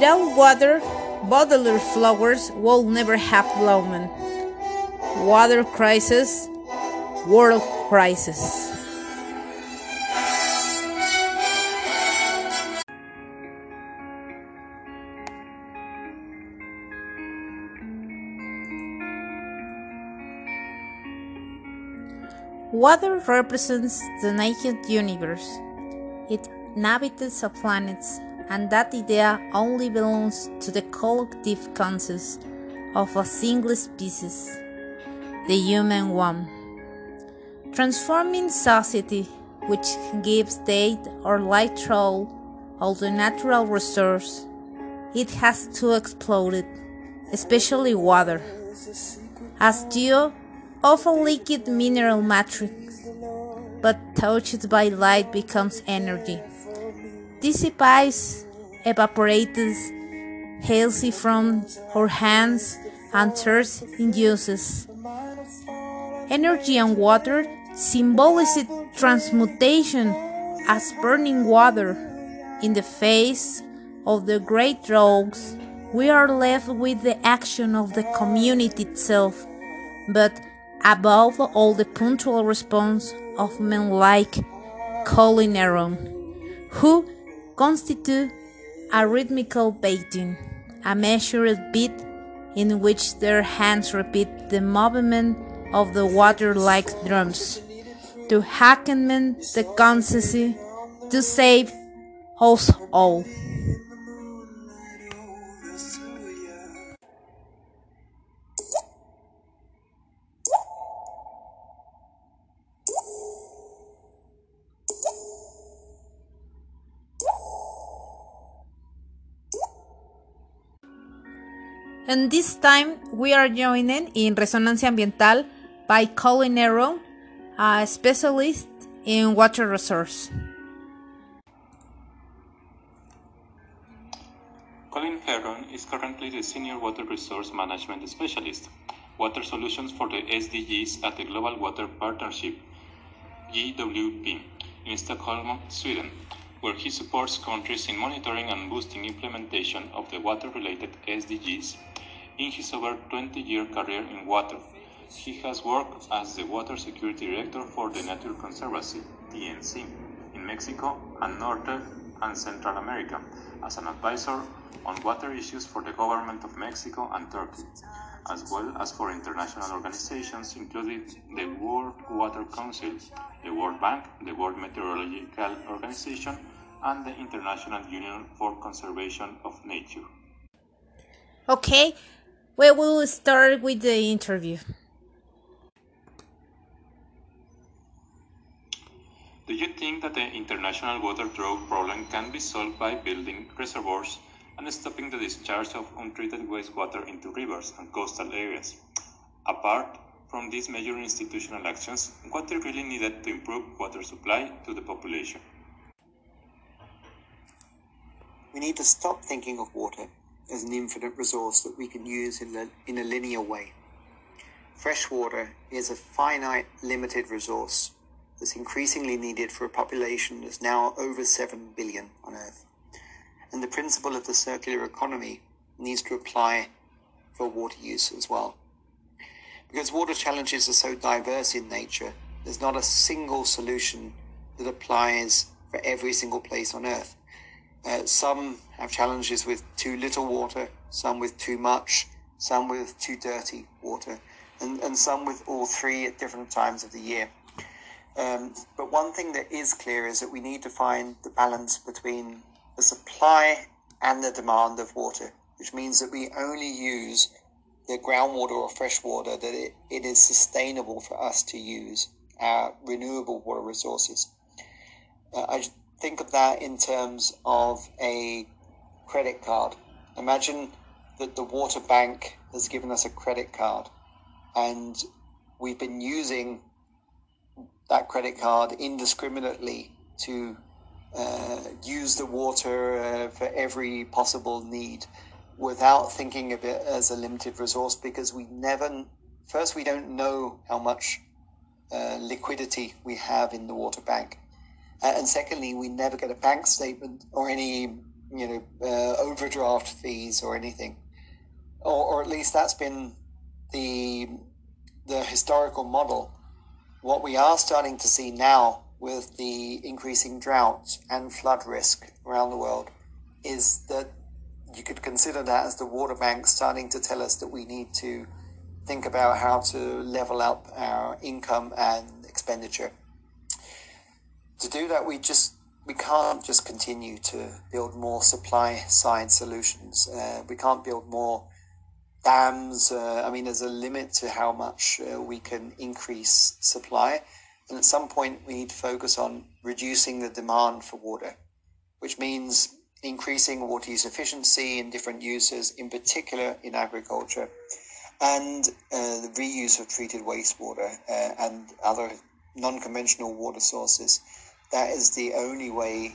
Without water, Baudelaire flowers will never have bloomed. Water crisis, world crisis. Water represents the naked universe. It inhabits of planets, and that idea only belongs to the collective conscious of a single species, the human one. Transforming society, which gives date or light through all the natural resources, it has to explode, it, especially water. As geo of a liquid mineral matrix, but touched by light becomes energy. Dissipates, evaporates, healthy from our hands and thirst induces. Energy and water symbolize transmutation as burning water. In the face of the great rogues, we are left with the action of the community itself, but above all the punctual response of men like Colin Herron, who constitute a rhythmical beating, a measured beat in which their hands repeat the movement of the water like drums, to hacken the consciousness to save us all. And this time we are joining in Resonancia Ambiental by Colin Herron, a specialist in water resource. Colin Herron is currently the Senior Water Resource Management Specialist, Water Solutions for the SDGs at the Global Water Partnership, GWP, in Stockholm, Sweden, where he supports countries in monitoring and boosting implementation of the water-related SDGs in his over 20 year career in water, he has worked as the Water Security Director for the Nature Conservancy, TNC, in Mexico and North and Central America, as an advisor on water issues for the government of Mexico and Turkey, as well as for international organizations including the World Water Council, the World Bank, the World Meteorological Organization, and the International Union for Conservation of Nature. Okay, we will start with the interview. Do you think that the international water drought problem can be solved by building reservoirs and stopping the discharge of untreated wastewater into rivers and coastal areas? Apart from these major institutional actions, what is really needed to improve water supply to the population? We need to stop thinking of water as an infinite resource that we can use in a, in a linear way. Fresh water is a finite, limited resource that's increasingly needed for a population that's now over 7 billion on Earth. And the principle of the circular economy needs to apply for water use as well. Because water challenges are so diverse in nature, there's not a single solution that applies for every single place on Earth. Uh, some have challenges with too little water, some with too much, some with too dirty water, and, and some with all three at different times of the year. Um, but one thing that is clear is that we need to find the balance between the supply and the demand of water, which means that we only use the groundwater or fresh water that it, it is sustainable for us to use, our renewable water resources. Uh, I think of that in terms of a credit card. Imagine that the water bank has given us a credit card and we've been using that credit card indiscriminately to uh, use the water uh, for every possible need without thinking of it as a limited resource because we never, first, we don't know how much uh, liquidity we have in the water bank. And secondly, we never get a bank statement or any you know, uh, overdraft fees or anything, or, or at least that's been the the historical model. What we are starting to see now with the increasing drought and flood risk around the world is that you could consider that as the water bank starting to tell us that we need to think about how to level up our income and expenditure. To do that, we just we can't just continue to build more supply side solutions. Uh, we can't build more dams. Uh, I mean, there's a limit to how much uh, we can increase supply. And at some point, we need to focus on reducing the demand for water, which means increasing water use efficiency in different uses, in particular in agriculture, and uh, the reuse of treated wastewater uh, and other non conventional water sources. That is the only way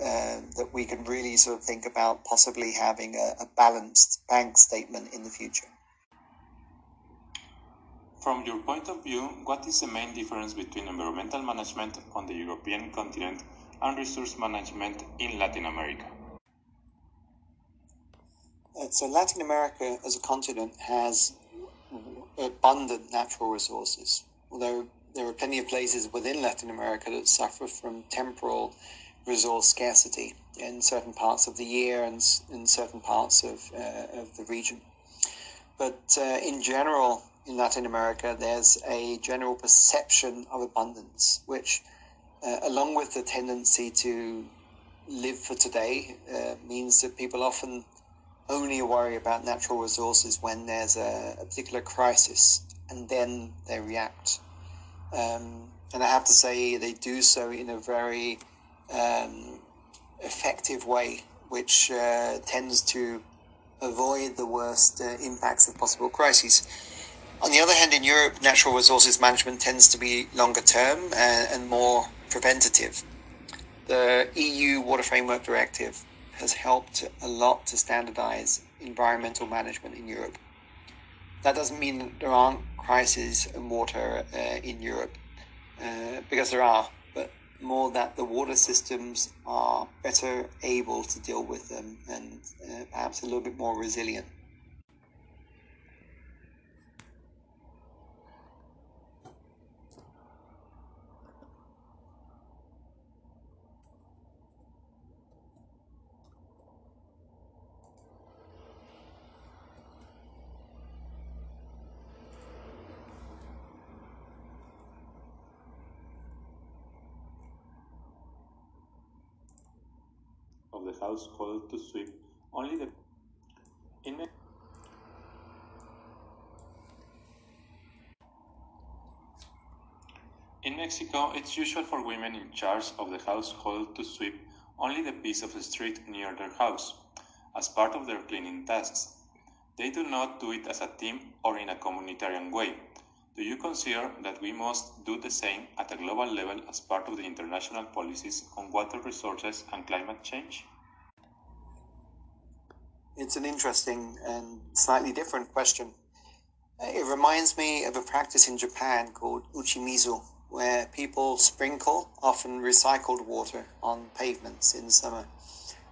uh, that we can really sort of think about possibly having a, a balanced bank statement in the future. From your point of view, what is the main difference between environmental management on the European continent and resource management in Latin America? Uh, so Latin America as a continent has abundant natural resources, although there are plenty of places within Latin America that suffer from temporal resource scarcity in certain parts of the year and in certain parts of, uh, of the region. But uh, in general, in Latin America, there's a general perception of abundance, which, uh, along with the tendency to live for today, uh, means that people often only worry about natural resources when there's a, a particular crisis, and then they react. Um, and I have to say, they do so in a very um, effective way, which uh, tends to avoid the worst uh, impacts of possible crises. On the other hand, in Europe, natural resources management tends to be longer term and, uh, and more preventative. The EU Water Framework Directive has helped a lot to standardize environmental management in Europe. That doesn't mean that there aren't crises in water uh, in Europe, uh, because there are, but more that the water systems are better able to deal with them and uh, perhaps a little bit more resilient. Household to sweep only the in In Mexico, it's usual for women in charge of the household to sweep only the piece of the street near their house as part of their cleaning tasks. They do not do it as a team or in a communitarian way. Do you consider that we must do the same at a global level as part of the international policies on water resources and climate change? It's an interesting and slightly different question. Uh, it reminds me of a practice in Japan called uchimizu, where people sprinkle often recycled water on pavements in summer.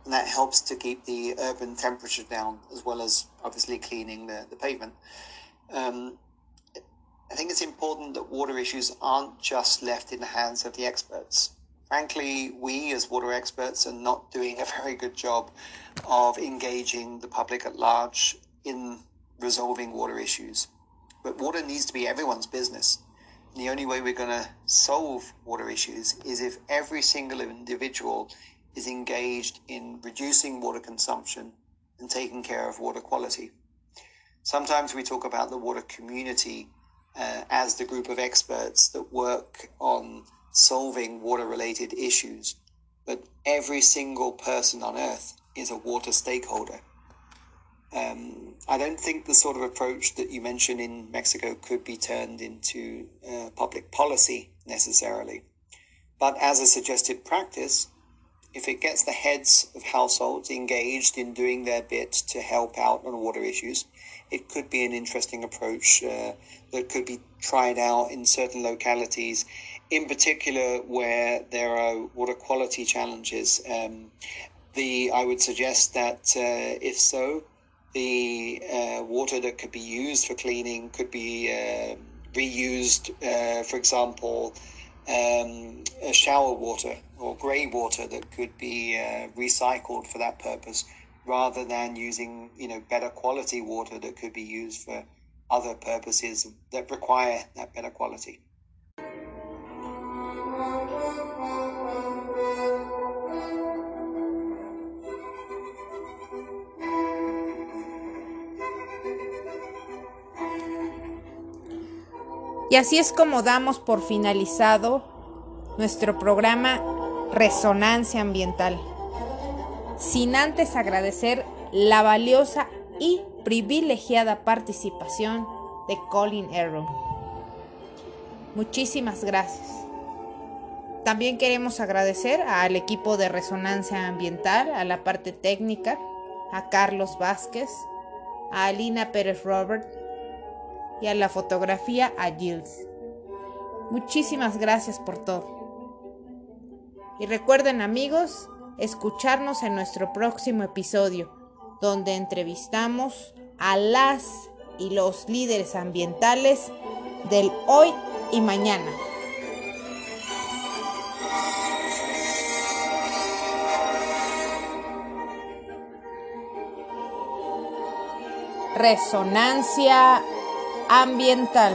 And that helps to keep the urban temperature down, as well as obviously cleaning the, the pavement. Um, I think it's important that water issues aren't just left in the hands of the experts frankly, we as water experts are not doing a very good job of engaging the public at large in resolving water issues. But water needs to be everyone's business. And the only way we're going to solve water issues is if every single individual is engaged in reducing water consumption and taking care of water quality. Sometimes we talk about the water community uh, as the group of experts that work on solving water related issues, but every single person on earth is a water stakeholder. Um, I don't think the sort of approach that you mentioned in Mexico could be turned into uh, public policy necessarily. But as a suggested practice, if it gets the heads of households engaged in doing their bit to help out on water issues, it could be an interesting approach uh, that could be tried out in certain localities in particular where there are water quality challenges um, the I would suggest that uh, if so, the uh, water that could be used for cleaning could be uh, reused. For example, um, shower water or grey water that could be uh, recycled for that purpose, rather than using you know better quality water that could be used for other purposes that require that better quality. Y así es como damos por finalizado nuestro programa Resonancia Ambiental, sin antes agradecer la valiosa y privilegiada participación de Colin Arrow. Muchísimas gracias. También queremos agradecer al equipo de Resonancia Ambiental, a la parte técnica, a Carlos Vázquez, a Alina Pérez Robert, y a la fotografía a Gilles. Muchísimas gracias por todo. Y recuerden amigos, escucharnos en nuestro próximo episodio, donde entrevistamos a las y los líderes ambientales del hoy y mañana. Resonancia ambiental.